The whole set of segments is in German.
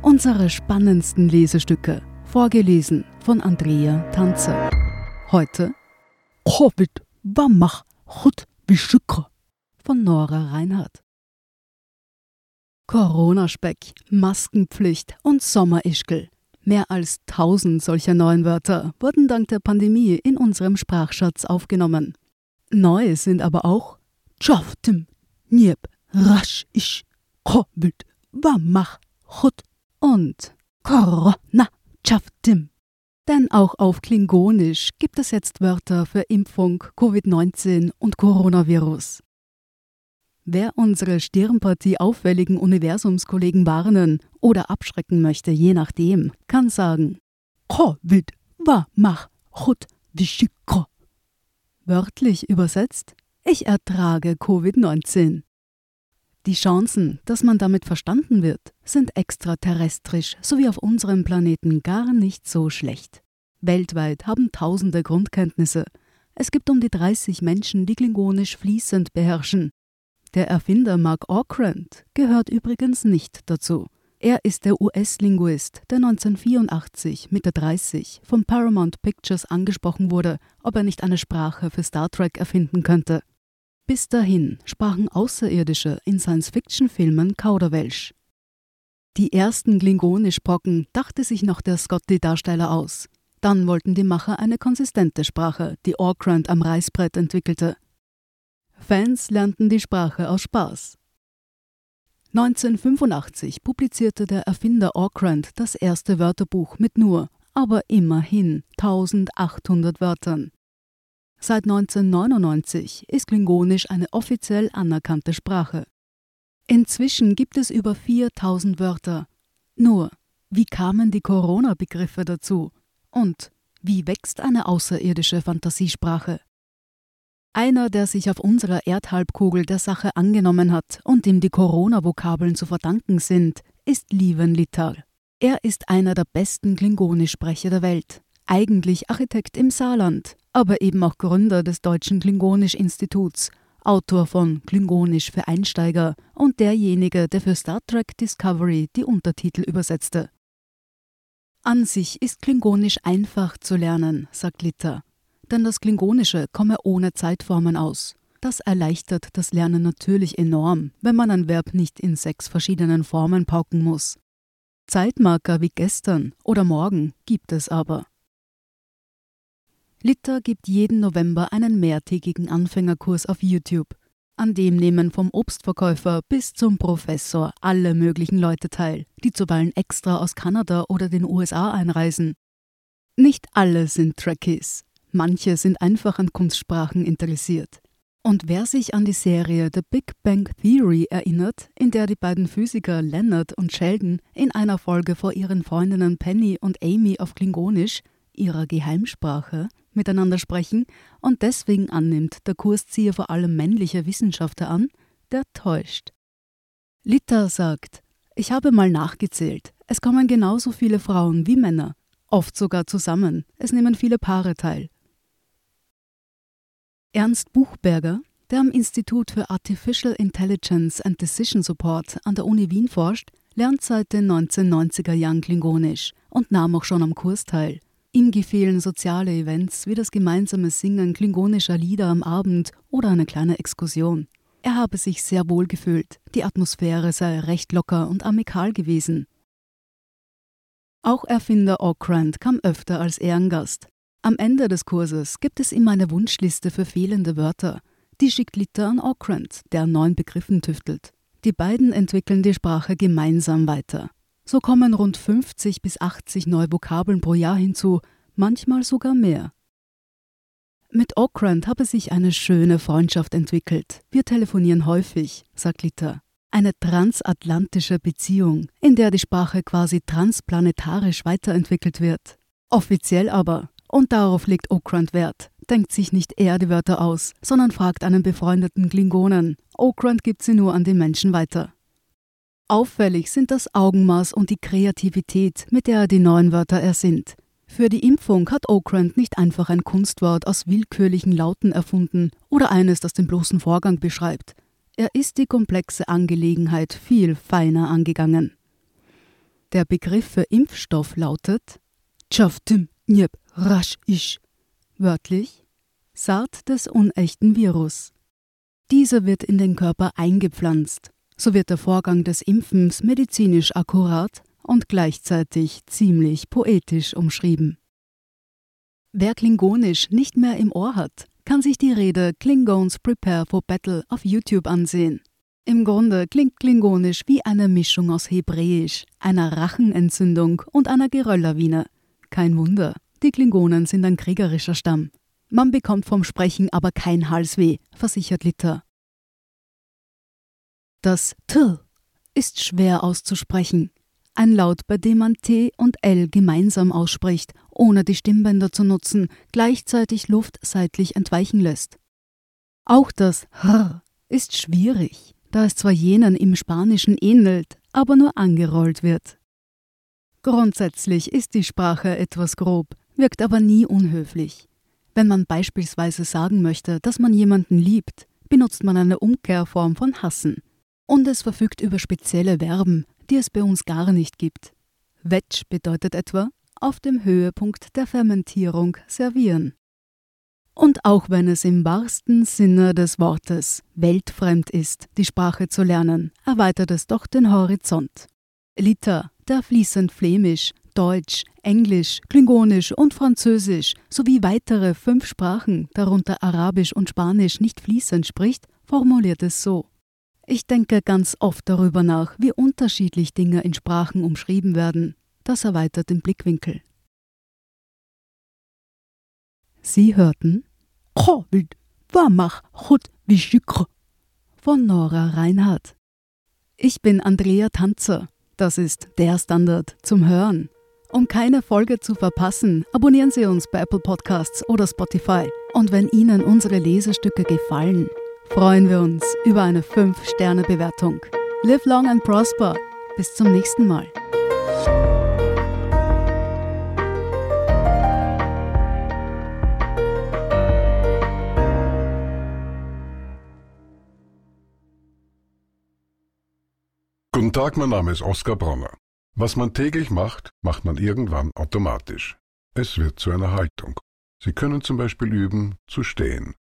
Unsere spannendsten Lesestücke, vorgelesen von Andrea Tanzer. Heute Covid Wamach Chut Bischükra von Nora Reinhardt. Corona-Speck, Maskenpflicht und Sommerischkel. Mehr als tausend solcher neuen Wörter wurden dank der Pandemie in unserem Sprachschatz aufgenommen. Neu sind aber auch Tschaftim, Nieb, Rasch, Ich, Covid, Wamach, Chut und Corona, Tschaftim. Denn auch auf Klingonisch gibt es jetzt Wörter für Impfung, Covid-19 und Coronavirus. Wer unsere Stirnpartie auffälligen Universumskollegen warnen oder abschrecken möchte, je nachdem, kann sagen Covid wa mach vishikro. Wörtlich übersetzt, ich ertrage Covid-19. Die Chancen, dass man damit verstanden wird, sind extraterrestrisch sowie auf unserem Planeten gar nicht so schlecht. Weltweit haben Tausende Grundkenntnisse. Es gibt um die 30 Menschen, die Klingonisch fließend beherrschen. Der Erfinder Mark Okrand gehört übrigens nicht dazu. Er ist der US-Linguist, der 1984 mit der 30 von Paramount Pictures angesprochen wurde, ob er nicht eine Sprache für Star Trek erfinden könnte. Bis dahin sprachen Außerirdische in Science-Fiction-Filmen Kauderwelsch. Die ersten Klingonisch-Brocken dachte sich noch der Scotty-Darsteller aus. Dann wollten die Macher eine konsistente Sprache, die Orkrand am Reißbrett entwickelte. Fans lernten die Sprache aus Spaß. 1985 publizierte der Erfinder Orkrand das erste Wörterbuch mit nur, aber immerhin 1800 Wörtern. Seit 1999 ist Klingonisch eine offiziell anerkannte Sprache. Inzwischen gibt es über 4000 Wörter. Nur, wie kamen die Corona-Begriffe dazu? Und wie wächst eine außerirdische Fantasiesprache? Einer, der sich auf unserer Erdhalbkugel der Sache angenommen hat und dem die Corona-Vokabeln zu verdanken sind, ist Lieven Littal. Er ist einer der besten Klingonischsprecher der Welt, eigentlich Architekt im Saarland, aber eben auch Gründer des Deutschen Klingonisch-Instituts, Autor von Klingonisch für Einsteiger und derjenige, der für Star Trek Discovery die Untertitel übersetzte. An sich ist Klingonisch einfach zu lernen, sagt Litter, denn das Klingonische komme ohne Zeitformen aus. Das erleichtert das Lernen natürlich enorm, wenn man ein Verb nicht in sechs verschiedenen Formen pauken muss. Zeitmarker wie gestern oder morgen gibt es aber. Litter gibt jeden November einen mehrtägigen Anfängerkurs auf YouTube. An dem nehmen vom Obstverkäufer bis zum Professor alle möglichen Leute teil, die zuweilen extra aus Kanada oder den USA einreisen. Nicht alle sind Trekkies. Manche sind einfach an Kunstsprachen interessiert. Und wer sich an die Serie The Big Bang Theory erinnert, in der die beiden Physiker Leonard und Sheldon in einer Folge vor ihren Freundinnen Penny und Amy auf Klingonisch, ihrer Geheimsprache, miteinander sprechen und deswegen annimmt, der Kurs ziehe vor allem männliche Wissenschaftler an, der täuscht. Litta sagt, ich habe mal nachgezählt, es kommen genauso viele Frauen wie Männer, oft sogar zusammen, es nehmen viele Paare teil. Ernst Buchberger, der am Institut für Artificial Intelligence and Decision Support an der Uni Wien forscht, lernt seit den 1990er Jahren Klingonisch und nahm auch schon am Kurs teil. Ihm gefielen soziale Events wie das gemeinsame Singen klingonischer Lieder am Abend oder eine kleine Exkursion. Er habe sich sehr wohl gefühlt, die Atmosphäre sei recht locker und amikal gewesen. Auch Erfinder Okrand kam öfter als Ehrengast. Am Ende des Kurses gibt es immer eine Wunschliste für fehlende Wörter. Die schickt Litter an Okrand, der an neuen Begriffen tüftelt. Die beiden entwickeln die Sprache gemeinsam weiter. So kommen rund 50 bis 80 neue Vokabeln pro Jahr hinzu, manchmal sogar mehr. Mit Okrand habe sich eine schöne Freundschaft entwickelt. Wir telefonieren häufig, sagt Lita. Eine transatlantische Beziehung, in der die Sprache quasi transplanetarisch weiterentwickelt wird. Offiziell aber, und darauf legt Okrand Wert, denkt sich nicht er die Wörter aus, sondern fragt einen befreundeten Klingonen. Okrand gibt sie nur an den Menschen weiter. Auffällig sind das Augenmaß und die Kreativität, mit der er die neuen Wörter ersinnt. Für die Impfung hat Okrand nicht einfach ein Kunstwort aus willkürlichen Lauten erfunden oder eines, das den bloßen Vorgang beschreibt. Er ist die komplexe Angelegenheit viel feiner angegangen. Der Begriff für Impfstoff lautet Chaftim Njeb Rasch Ish, wörtlich Saat des unechten Virus. Dieser wird in den Körper eingepflanzt. So wird der Vorgang des Impfens medizinisch akkurat und gleichzeitig ziemlich poetisch umschrieben. Wer Klingonisch nicht mehr im Ohr hat, kann sich die Rede Klingons Prepare for Battle auf YouTube ansehen. Im Grunde klingt Klingonisch wie eine Mischung aus Hebräisch, einer Rachenentzündung und einer Gerölllawine. Kein Wunder, die Klingonen sind ein kriegerischer Stamm. Man bekommt vom Sprechen aber kein Halsweh, versichert Litter. Das T ist schwer auszusprechen. Ein Laut, bei dem man T und L gemeinsam ausspricht, ohne die Stimmbänder zu nutzen, gleichzeitig Luft seitlich entweichen lässt. Auch das H ist schwierig, da es zwar jenen im Spanischen ähnelt, aber nur angerollt wird. Grundsätzlich ist die Sprache etwas grob, wirkt aber nie unhöflich. Wenn man beispielsweise sagen möchte, dass man jemanden liebt, benutzt man eine Umkehrform von hassen. Und es verfügt über spezielle Verben, die es bei uns gar nicht gibt. Wetsch bedeutet etwa auf dem Höhepunkt der Fermentierung servieren. Und auch wenn es im wahrsten Sinne des Wortes weltfremd ist, die Sprache zu lernen, erweitert es doch den Horizont. Lita, der fließend Flämisch, Deutsch, Englisch, Klingonisch und Französisch sowie weitere fünf Sprachen, darunter Arabisch und Spanisch, nicht fließend spricht, formuliert es so. Ich denke ganz oft darüber nach, wie unterschiedlich Dinge in Sprachen umschrieben werden. Das erweitert den Blickwinkel. Sie hörten von Nora Reinhardt. Ich bin Andrea Tanzer. Das ist der Standard zum Hören. Um keine Folge zu verpassen, abonnieren Sie uns bei Apple Podcasts oder Spotify. Und wenn Ihnen unsere Lesestücke gefallen, freuen wir uns über eine 5-Sterne-Bewertung. Live long and prosper. Bis zum nächsten Mal. Guten Tag, mein Name ist Oskar Bronner. Was man täglich macht, macht man irgendwann automatisch. Es wird zu einer Haltung. Sie können zum Beispiel üben, zu stehen.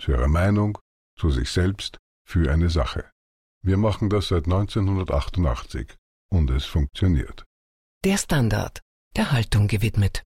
Zu Ihrer Meinung, zu sich selbst, für eine Sache. Wir machen das seit 1988 und es funktioniert. Der Standard, der Haltung gewidmet.